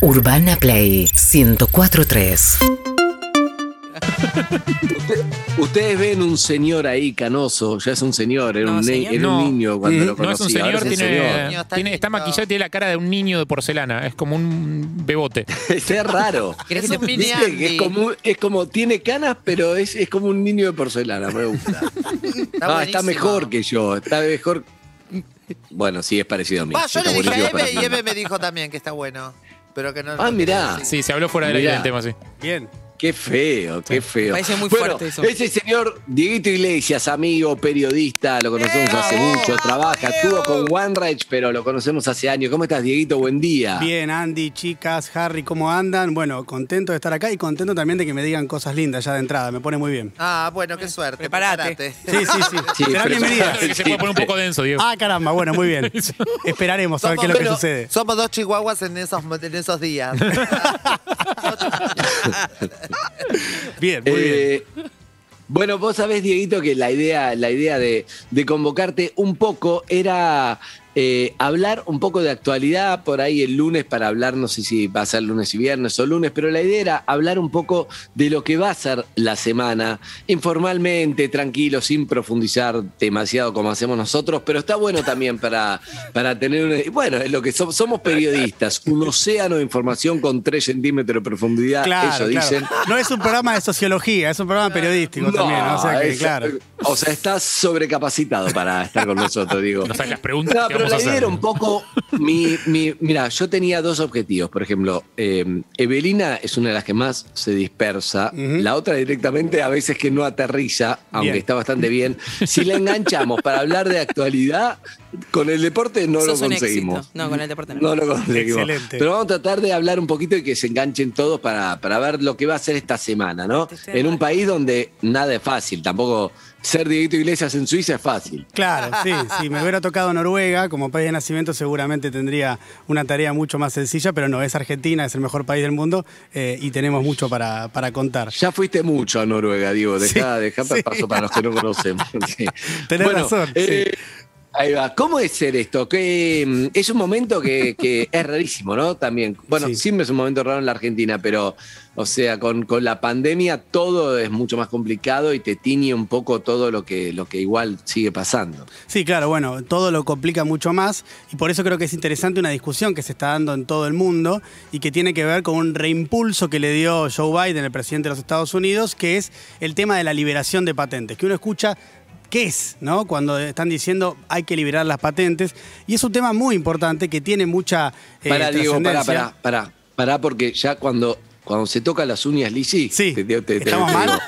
Urbana Play 1043. Ustedes ven un señor ahí canoso, ya es un señor, era, No, un, ne- señor. era un No. niño cuando lo no conocí. es un ahora señor, es tiene, Niño, está tiene- está lindo. maquillado y tiene la cara de un niño de porcelana. Es como un bebote. Está raro. ¿Querés Es que te- un mini Viste que Andy. es como, es como, tiene canas, pero es, es como un niño de porcelana, me gusta. Está Ah, está buenísimo. mejor que yo, está mejor. Bueno, sí, es parecido a mí. Va, yo Está le dije a buenísimo para Eve y mí. Eve me dijo también que está bueno. Pero que no Ah, mirá. Sí, se habló fuera del aire Mirá. del tema, sí. Bien. Qué feo, qué feo. Parece muy bueno, fuerte eso. Ese señor Dieguito Iglesias, amigo, periodista, lo conocemos hace mucho, trabaja, estuvo con OneRage, pero lo conocemos hace años. ¿Cómo estás, Dieguito? Buen día. Bien, Andy, chicas, Harry, ¿cómo andan? Bueno, contento de estar acá y contento también de que me digan cosas lindas ya de entrada, me pone muy bien. Ah, bueno, qué suerte. Prepárate. Sí, sí, sí. Sí, bienvenidas. Que se puede poner un poco denso, Diego. Ah, caramba, bueno, muy bien. Esperaremos a ver qué es lo que sucede. somos dos chihuahuas en esos, en esos días. Bien, muy bien. Eh, Bueno, vos sabés, Dieguito, que la idea, la idea de, de convocarte un poco era eh, hablar un poco de actualidad por ahí el lunes para hablar, no sé si va a ser lunes y viernes o lunes, pero la idea era hablar un poco de lo que va a ser la semana, informalmente, tranquilo, sin profundizar demasiado como hacemos nosotros, pero está bueno también para, para tener una... Bueno, es lo que somos, somos periodistas, un océano de información con 3 centímetros de profundidad, Claro, eso claro. dicen. No es un programa de sociología, es un programa periodístico también. O sea que, es- claro. O sea, estás sobrecapacitado para estar con nosotros, digo. No sabes las preguntas No, pero vamos la a idea hacer. era un poco. Mi, mi- mira, yo tenía dos objetivos. Por ejemplo, eh, Evelina es una de las que más se dispersa. La otra directamente a veces que no aterriza, aunque Bien. está bastante bien. Si la enganchamos para hablar de actualidad, con el deporte no Sos lo conseguimos. No, con el deporte no. No lo conseguimos. Excelente. Pero vamos a tratar de hablar un poquito y que se enganchen todos para, para ver lo que va a ser esta semana, ¿no? En un país donde nada es fácil. Tampoco ser Dieguito Iglesias en Suiza es fácil. Claro, sí, si me hubiera tocado Noruega como país de nacimiento seguramente tendría una tarea mucho más sencilla, pero no, es Argentina, es el mejor país del mundo eh, y tenemos mucho para, para contar. Ya fuiste mucho a Noruega, Diego. Deja, Sí, deja sí. paso para los que no conocemos. Sí. Tenés razón, eh, Ahí va. ¿Cómo es ser esto? Que mm, es un momento que, que es rarísimo, ¿no? También. Bueno, Sí. siempre es un momento raro en la Argentina, pero, o sea, con, con la pandemia todo es mucho más complicado y te tiñe un poco todo lo que, lo que igual sigue pasando. Sí, claro, bueno, todo lo complica mucho más y por eso creo que es interesante una discusión que se está dando en todo el mundo y que tiene que ver con un reimpulso que le dio Joe Biden, el presidente de los Estados Unidos, que es el tema de la liberación de patentes, que uno escucha qué es, ¿no? Cuando están diciendo hay que liberar las patentes y es un tema muy importante que tiene mucha eh, Para, Diego, para, para, para, para, porque ya cuando, cuando se toca las uñas, Lizzy, Sí. te- te- te- te- ¿Estamos te mal?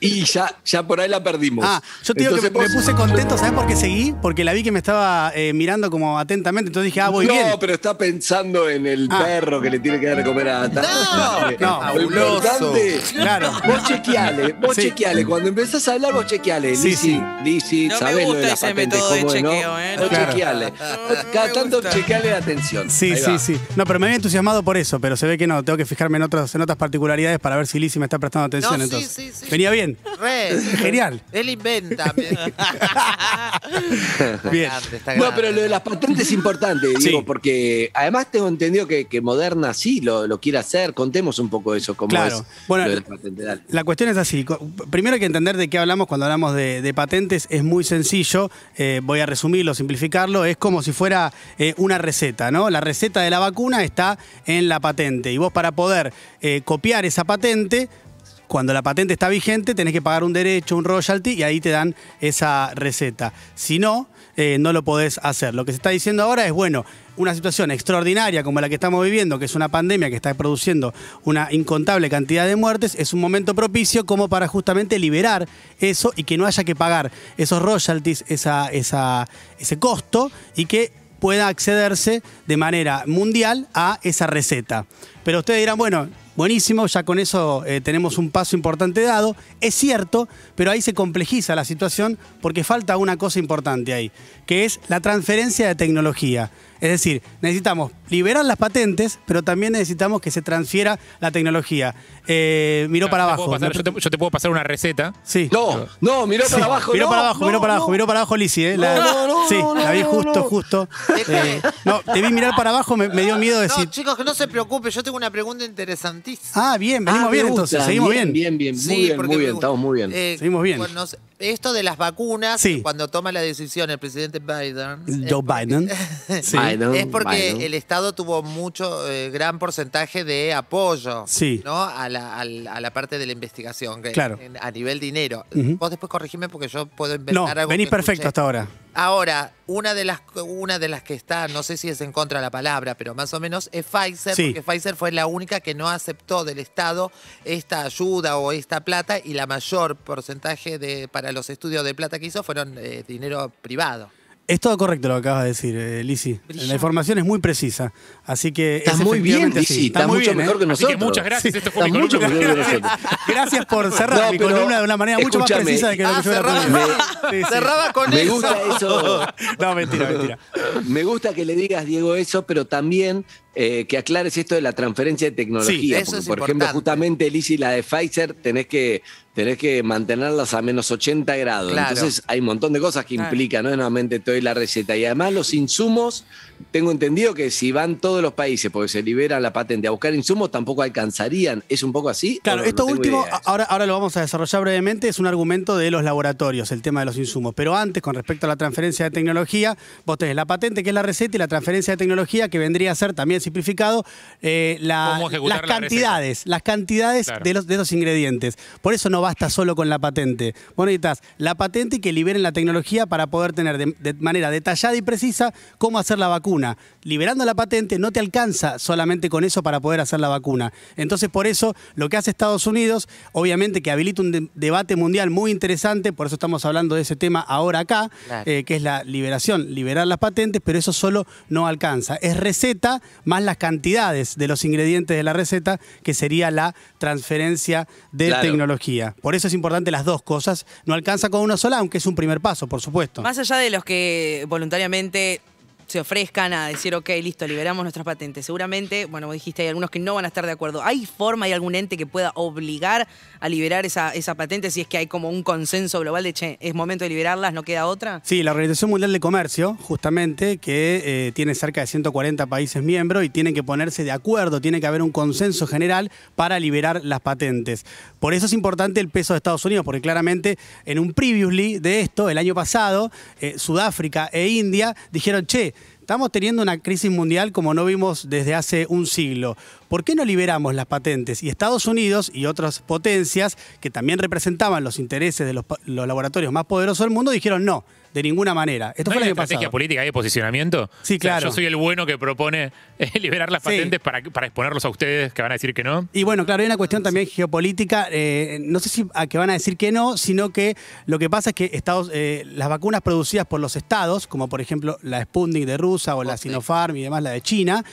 Y ya, ya por ahí la perdimos. Ah, yo te digo Entonces que me, puse contento, ¿sabes por qué seguí? Porque la vi que me estaba eh, mirando como atentamente, entonces dije, ah, voy no, bien. pero está pensando en el Ah. perro que le tiene que dar de comer a Tata. no, fabuloso. importante, Claro. vos chequeale, vos Sí. chequeale. Cuando empezás a hablar, vos chequeale. Sí, Lizzy, sí. No sabés lo de las ese patentes, método de cómo ¿no? ¿eh? Vos Claro. chequeale. No Cada tanto gusta. chequeale la atención. Sí, Ahí sí, va. sí. No, pero me había entusiasmado por eso, pero se ve que no. Tengo que fijarme en, otros, en otras particularidades para ver si Lizzy me está prestando atención. No, sí, entonces. sí, sí. Venía bien. Re. Genial. Él inventa. Bien. Grande, está No, pero lo de las patentes es importante, digo, Sí. porque además tengo entendido que, que Moderna sí lo, lo quiere hacer. Contemos un poco eso, cómo Claro. es Bueno, lo de las patentes. Dale. La cuestión es así. Primero hay que entender de qué hablamos cuando hablamos de, de patentes. Es muy sencillo. Eh, voy a resumirlo, simplificarlo. Es como si fuera eh, una receta, ¿no? La receta de la vacuna está en la patente. Y vos para poder eh, copiar esa patente, cuando la patente está vigente, tenés que pagar un derecho, un royalty, y ahí te dan esa receta. Si no, eh, no lo podés hacer. Lo que se está diciendo ahora es, bueno, una situación extraordinaria como la que estamos viviendo, que es una pandemia que está produciendo una incontable cantidad de muertes, es un momento propicio como para justamente liberar eso y que no haya que pagar esos royalties, esa, ese costo, y que pueda accederse de manera mundial a esa receta. Pero ustedes dirán, bueno, buenísimo, ya con eso eh, tenemos un paso importante dado. Es cierto, pero ahí se complejiza la situación porque falta una cosa importante ahí, que es la transferencia de tecnología. Es decir, necesitamos liberar las patentes, pero también necesitamos que se transfiera la tecnología. Eh, miró para Te abajo. pasar- yo, te, yo te puedo pasar una receta. Sí. No, no, miró Sí, para abajo. Miró no, para abajo, no, miró para abajo, no. miró para abajo Lizzy, ¿eh? La- No, no, sí, no, la vi justo, no. justo. Eh, no, te vi mirar para abajo, me, me dio miedo decir. No, chicos, que no se preocupe, yo tengo una pregunta interesantísima. Ah, bien, venimos Ah, bien gusta, entonces, seguimos bien. Bien, bien, muy Sí, bien, muy bien, estamos muy bien. Eh, Seguimos bien. bueno, sé, esto de las vacunas, Sí. cuando toma la decisión el presidente Biden. Joe es porque- Biden. Sí. Biden, Es porque Biden. el Estado tuvo mucho, eh, gran porcentaje de apoyo Sí. ¿no? a, la, a la parte de la investigación, que- Claro. en- a nivel dinero. Vos después corregime porque yo puedo No, inventar algo. venís que perfecto escuché. hasta ahora. Ahora, una de las una de las que está, no sé si es en contra de la palabra, pero más o menos es Pfizer, Sí. porque Pfizer fue la única que no aceptó del Estado esta ayuda o esta plata y la mayor porcentaje de para los estudios de plata que hizo fueron eh, dinero privado. Es todo correcto lo que acabas de decir, eh, Lizzy. La información es muy precisa. Así que. Estás es muy bien, así. Lizzy, estás mucho bien, ¿eh? mejor que Así nosotros. que muchas gracias. Esto fue mi mucho columna. mejor que nosotros. Gracias por cerrar No, mi pero columna de una manera mucho más precisa de que lo Ah, que yo cerraba, podido. Sí, sí. cerraba con Me eso. gusta eso. No, mentira, mentira. Me gusta que le digas, Diego, eso, pero también eh, que aclares esto de la transferencia de tecnología. Sí, eso porque, es por ejemplo, justamente Lizzy, la de Pfizer, tenés que, tenés que mantenerlas a menos 80 grados. Claro. Entonces hay un montón de cosas que Claro. implican, no es nuevamente te doy la receta. Y además los insumos, tengo entendido que si van todos los países, porque se liberan la patente a buscar insumos, tampoco alcanzarían. ¿Es un poco así? Claro, esto No último, idea ahora, ahora lo vamos a desarrollar brevemente, es un argumento de los laboratorios, el tema de los insumos. Pero antes, con respecto a la transferencia de tecnología, vos tenés la patente, que es la receta, y la transferencia de tecnología, que vendría a ser, también simplificado, eh, la- las la cantidades, las cantidades Claro. de, los, de esos ingredientes. Por eso no basta solo con la patente. Vos necesitas la patente y que liberen la tecnología para poder tener de, de manera detallada y precisa cómo hacer la vacuna. Liberando la patente no te alcanza solamente con eso para poder hacer la vacuna. Entonces, por eso, lo que hace Estados Unidos, obviamente que habilita un de- debate mundial muy interesante, por eso estamos hablando de ese tema ahora acá, Claro. eh, que es la liberación, liberar las patentes, pero eso solo no alcanza. Es receta más las cantidades de los ingredientes de la receta, que sería la transferencia de Claro. tecnología. Por eso es importante las dos cosas. No alcanza con una sola, aunque es un primer paso, por supuesto. Más allá de los que voluntariamente se ofrezcan a decir, ok, listo, liberamos nuestras patentes. Seguramente, bueno, vos dijiste, hay algunos que no van a estar de acuerdo. ¿Hay forma, hay algún ente que pueda obligar a liberar esa, esa patente si es que hay como un consenso global de, che, es momento de liberarlas, no queda otra? Sí, la Organización Mundial de Comercio, justamente, que eh, tiene cerca de 140 países miembros y tienen que ponerse de acuerdo, tiene que haber un consenso general para liberar las patentes. Por eso es importante el peso de Estados Unidos, porque claramente en un previously de esto, el año pasado, eh, Sudáfrica e India dijeron, che, Estamos teniendo una crisis mundial como no vimos desde hace un siglo. ¿Por qué no liberamos las patentes? Y Estados Unidos y otras potencias que también representaban los intereses de los, laboratorios más poderosos del mundo dijeron no, de ninguna manera. Esto ¿No fue hay estrategia política de posicionamiento? Sí, O sea, claro. yo soy el bueno que propone eh, liberar las Sí. patentes para, para exponerlos a ustedes que van a decir que no. Y bueno, claro, hay una cuestión también geopolítica. eh, no sé si a que van a decir que no, sino que lo que pasa es que Estados, eh, las vacunas producidas por los estados, como por ejemplo la Sputnik de Rusia o la. Sinopharm y demás, la de China,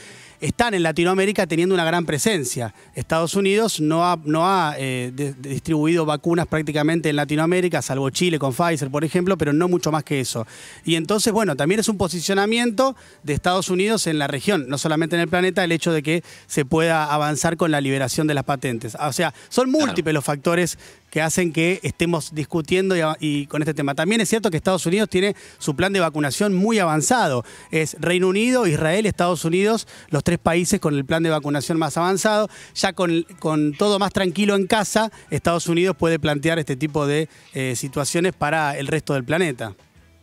están en Latinoamérica teniendo una gran presencia. Estados Unidos no ha, no ha eh, de- distribuido vacunas prácticamente en Latinoamérica, salvo Chile con Pfizer, por ejemplo, pero no mucho más que eso. Y entonces, bueno, también es un posicionamiento de Estados Unidos en la región, no solamente en el planeta, el hecho de que se pueda avanzar con la liberación de las patentes. O sea, son múltiples los factores que hacen que estemos discutiendo y, con este tema. También es cierto que Estados Unidos tiene su plan de vacunación muy avanzado. Es Reino Unido, Israel, Estados Unidos, los tres países con el plan de vacunación más avanzado. Ya con, con todo más tranquilo en casa, Estados Unidos puede plantear este tipo de eh, situaciones para el resto del planeta.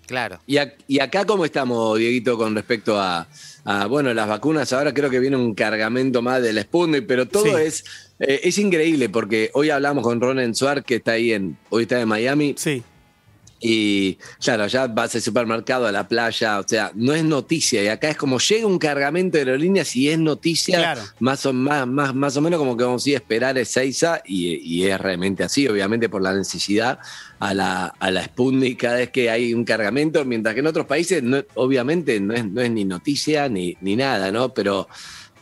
Claro. ¿Y, ac- y acá cómo estamos, Dieguito, con respecto a, a, bueno, las vacunas? Ahora creo que viene un cargamento más del Sputnik, pero todo Sí. es, eh, es increíble porque hoy hablamos con Ronen Suar, que está ahí en, hoy está en Miami, Sí. Y claro, ya vas al supermercado, a la playa, o sea, no es noticia. Y acá es como llega un cargamento de aerolíneas y es noticia, Claro. más, o, más, más, más o menos como que vamos a ir a esperar Ezeiza, y, y es realmente así, obviamente por la necesidad a la, a la Sputnik cada vez que hay un cargamento, mientras que en otros países no- obviamente no es, no es ni noticia ni, ni nada, ¿no? Pero,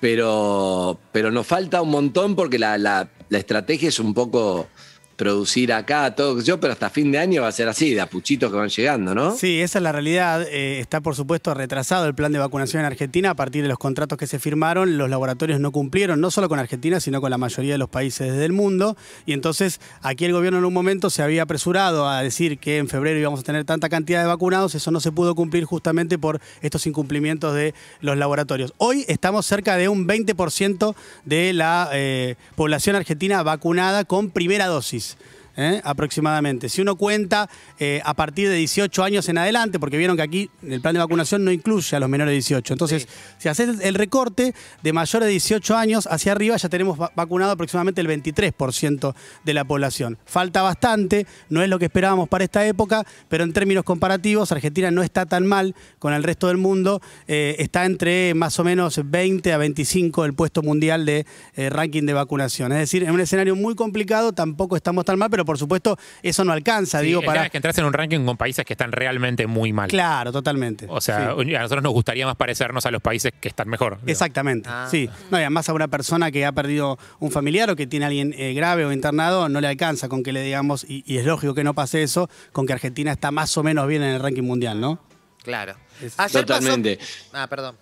pero, pero nos falta un montón porque la, la- la estrategia es un poco producir acá, todo yo, pero hasta fin de año va a ser así, de apuchitos que van llegando, ¿no? Sí, esa es la realidad. Eh, está, por supuesto, retrasado el plan de vacunación en Argentina a partir de los contratos que se firmaron. Los laboratorios no cumplieron, no solo con Argentina, sino con la mayoría de los países del mundo. Y entonces, aquí el gobierno en un momento se había apresurado a decir que en febrero íbamos a tener tanta cantidad de vacunados. Eso no se pudo cumplir justamente por estos incumplimientos de los laboratorios. Hoy estamos cerca de un 20% de la eh, población argentina vacunada con primera dosis. these ¿eh? aproximadamente. Si uno cuenta eh, a partir de 18 años en adelante, porque vieron que aquí el plan de vacunación no incluye a los menores de 18. Entonces, si haces el recorte de mayores de 18 años hacia arriba, ya tenemos va- vacunado aproximadamente el 23% de la población. Falta bastante, no es lo que esperábamos para esta época, pero en términos comparativos, Argentina no está tan mal con el resto del mundo. eh, está entre más o menos 20 a 25 el puesto mundial de ranking de vacunación. Es decir, en un escenario muy complicado tampoco estamos tan mal, pero por supuesto eso no alcanza, Sí, digo, el tema para... es que entras en un ranking con países que están realmente muy mal. Claro, totalmente. O sea, Sí. a nosotros nos gustaría más parecernos a los países que están mejor. digo. Exactamente, Ah. sí. No, y además a una persona que ha perdido un familiar o que tiene a alguien eh, grave o internado, no le alcanza con que le digamos, y, y es lógico que no pase eso, con que Argentina está más o menos bien en el ranking mundial, ¿no? Claro. Es- Ayer pasó- Totalmente. Ah, perdón.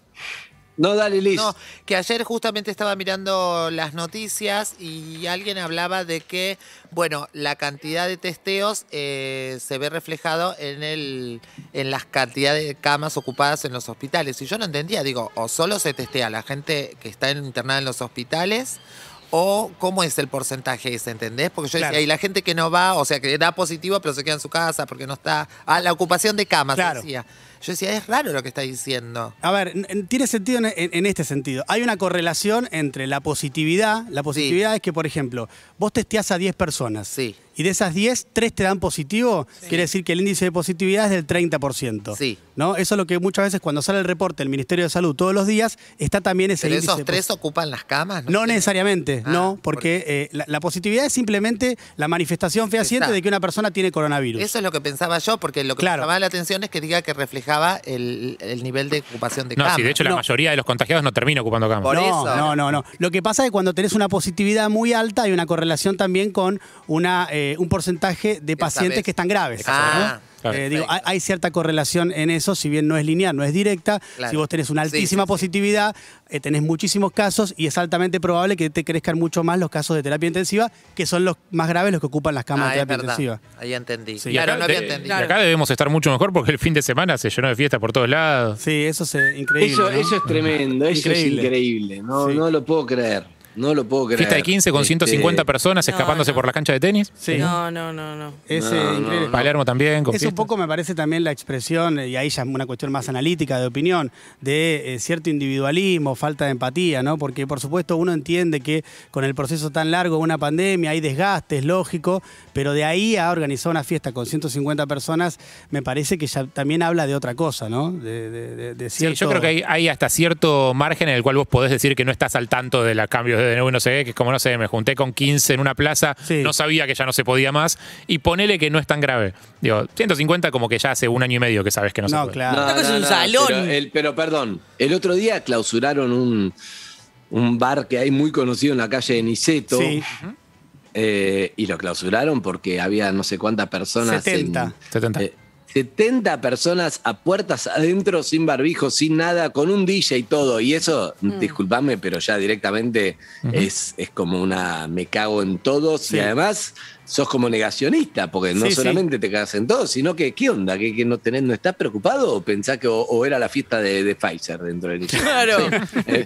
No, dale, Liz. No, que ayer justamente estaba mirando las noticias y alguien hablaba de que, bueno, la cantidad de testeos eh, se ve reflejado en el en las cantidades de camas ocupadas en los hospitales. Y yo no entendía, digo, o solo se testea la gente que está internada en los hospitales. O cómo es el porcentaje ese, ¿entendés? Porque yo Claro. decía, y la gente que no va, o sea, que da positivo, pero se queda en su casa porque no está. Ah, la ocupación de camas, Claro. decía. Yo decía, es raro lo que está diciendo. A ver, tiene sentido en, este sentido. Hay una correlación entre la positividad. La positividad es que, por ejemplo, vos testeás a 10 personas. Sí. Y de esas 10, 3 te dan positivo, quiere decir que el índice de positividad es del 30%. Sí. ¿no? Eso es lo que muchas veces cuando sale el reporte del Ministerio de Salud todos los días, está también ese Pero índice esos tres ocupan las camas, ¿no? No necesariamente, Ah, no, porque eh, la, la positividad es simplemente la manifestación fehaciente Exacto. de que una persona tiene coronavirus. Eso es lo que pensaba yo, porque lo que Claro. me llamaba la atención es que diga que reflejaba el, el nivel de ocupación de No, camas. sí, de hecho la No. mayoría de los contagiados no termina ocupando cama. Por no, eso. no, no, no. Lo que pasa es que cuando tenés una positividad muy alta hay una correlación también con una, eh, un porcentaje de pacientes que están graves. Ah, ¿no? Claro. Eh, digo, hay, cierta correlación en eso, si bien no es lineal, no es directa. Claro. Si vos tenés una altísima sí, sí. positividad, eh, tenés muchísimos casos y es altamente probable que te crezcan mucho más los casos de terapia intensiva, que son los más graves los que ocupan las camas Ah, de es terapia intensiva. Ahí entendí. Sí. Claro, acá no había de- entendido. y acá debemos estar mucho mejor porque el fin de semana se llenó de fiesta por todos lados. Sí, eso es increíble. Eso, ¿no? eso es tremendo, eso Increíble. es increíble. No, Sí. no lo puedo creer. No lo puedo creer. Fiesta de 15 con Este, 150 personas no, escapándose no. por la cancha de tenis. Sí. No, no, no, no. Es No, eh, no, increíble. no. Palermo también. Con Es un fiestas. poco, me parece también la expresión, eh, y ahí ya es una cuestión más analítica de opinión, de eh, cierto individualismo, falta de empatía, ¿no? Porque por supuesto uno entiende que con el proceso tan largo de una pandemia hay desgaste, es lógico, pero de ahí a organizar una fiesta con 150 personas, me parece que ya también habla de otra cosa, ¿no? De, de- de- de Sí, cierto... yo creo que hay, hay hasta cierto margen en el cual vos podés decir que no estás al tanto de los cambios de DNU, no sé, que es como, no sé, me junté con 15 en una plaza, Sí. no sabía que ya no se podía más, y ponele que no es tan grave. Digo, 150 como que ya hace un año y medio que sabes que no, se No, puede. claro. Esto es un salón. Pero, el- pero perdón, el otro día clausuraron un, un bar que hay muy conocido en la calle de Niceto. Sí. eh, y lo clausuraron porque había no sé cuántas personas. 70. en- 70. eh, 70 personas a puertas adentro, sin barbijo, sin nada, con un DJ y todo. Y eso, disculpame, pero ya directamente es, es como una me cago en todos. Sí. Y además sos como negacionista, porque no Sí, sí. solamente te cagas en todos, sino que, ¿qué onda? ¿Que, que no, tenés, no estás preocupado o pensás que o, o era la fiesta de, de Pfizer dentro del Niceto? Claro. Eh,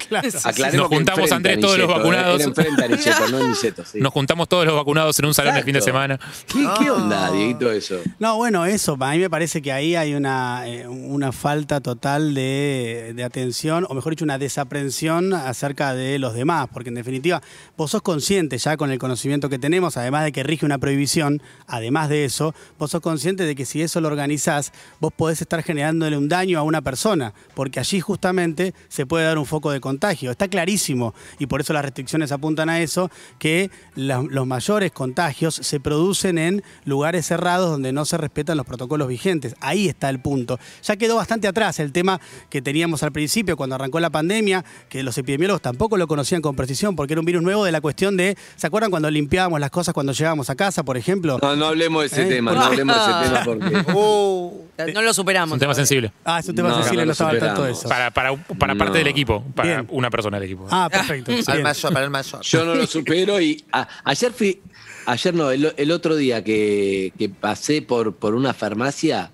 Nos juntamos, Andrés, a todos los Niceto, eh, vacunados. Era enfrente a Niceto, no Niceto, sí. Nos juntamos todos los vacunados en un salón el fin de Exacto. semana. ¿Qué, qué onda, Dieguito, eso? No, bueno, eso, a mí me parece que ahí hay una, eh, una falta total de, de atención, o mejor dicho, una desaprensión acerca de los demás, porque en definitiva vos sos consciente ya con el conocimiento que tenemos, además de que rige una prohibición, además de eso, vos sos consciente de que si eso lo organizás, vos podés estar generándole un daño a una persona, porque allí justamente se puede dar un foco de contagio. Está clarísimo, y por eso las restricciones apuntan a eso, que los mayores contagios se producen en lugares cerrados donde no se respetan los protocolos vigentes. Ahí está el punto. Ya quedó bastante atrás el tema que teníamos al principio cuando arrancó la pandemia, que los epidemiólogos tampoco lo conocían con precisión porque era un virus nuevo de la cuestión de, ¿se acuerdan cuando limpiábamos las cosas cuando llegábamos a casa, por ejemplo? No, no hablemos de ese ¿Eh? tema, no hablemos de ese tema porque. Uh, No lo Es superamos. un tema todavía. sensible. Ah, es un tema No, sensible, no no, estaba al tanto de eso. Para, para, para parte No. del equipo, para Bien. una persona del equipo. Ah, perfecto. al mayor, para el mayor. Yo no lo supero y a- ayer fui, ayer no, el, el otro día que, que pasé por, por una farmacia,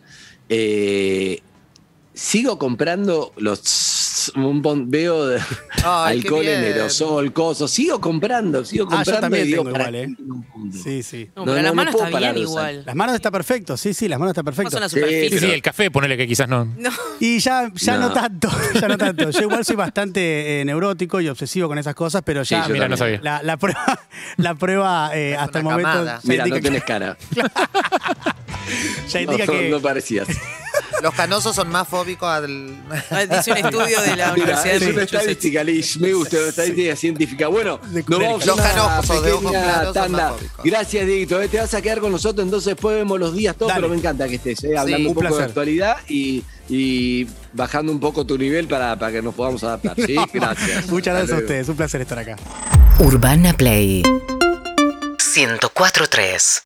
eh, sigo comprando los un bon- veo de- Ay, qué alcohol en aerosol, cosas, sigo comprando, sigo Ah, yo comprando también y digo, tengo ¿para igual, qué ¿eh? Sí, sí. No, No, pero no, las no manos puedo está bien igual. Las manos está perfecto, sí, sí, las manos está No perfecto. Sí, Sí, el café, ponele que quizás no. No. Y ya, ya no. No. tanto, ya no tanto. Yo igual soy bastante eh, neurótico y obsesivo con esas cosas, pero ya Sí, yo Mira, no sabía. la, la prueba, la prueba eh, hasta el momento Mira, no tenés cara. ya indica no, que- no parecías. Los canosos son más fóbicos al. Ah, Dice un estudio de la Mira, Universidad es de una estadística, Liz. Me gusta, una estadística científica. Bueno, nos vamos Los canosos de ojos pequeña claros son tanda. más fóbicos. Gracias, Dieguito. Eh, Te vas a quedar con nosotros, entonces después vemos los días todos, pero me encanta que estés eh, hablando Sí, un un poco de actualidad y, y bajando un poco tu nivel para, para que nos podamos adaptar. ¿sí? Gracias. Muchas gracias a ustedes, un placer estar acá. Urbana Play 104.3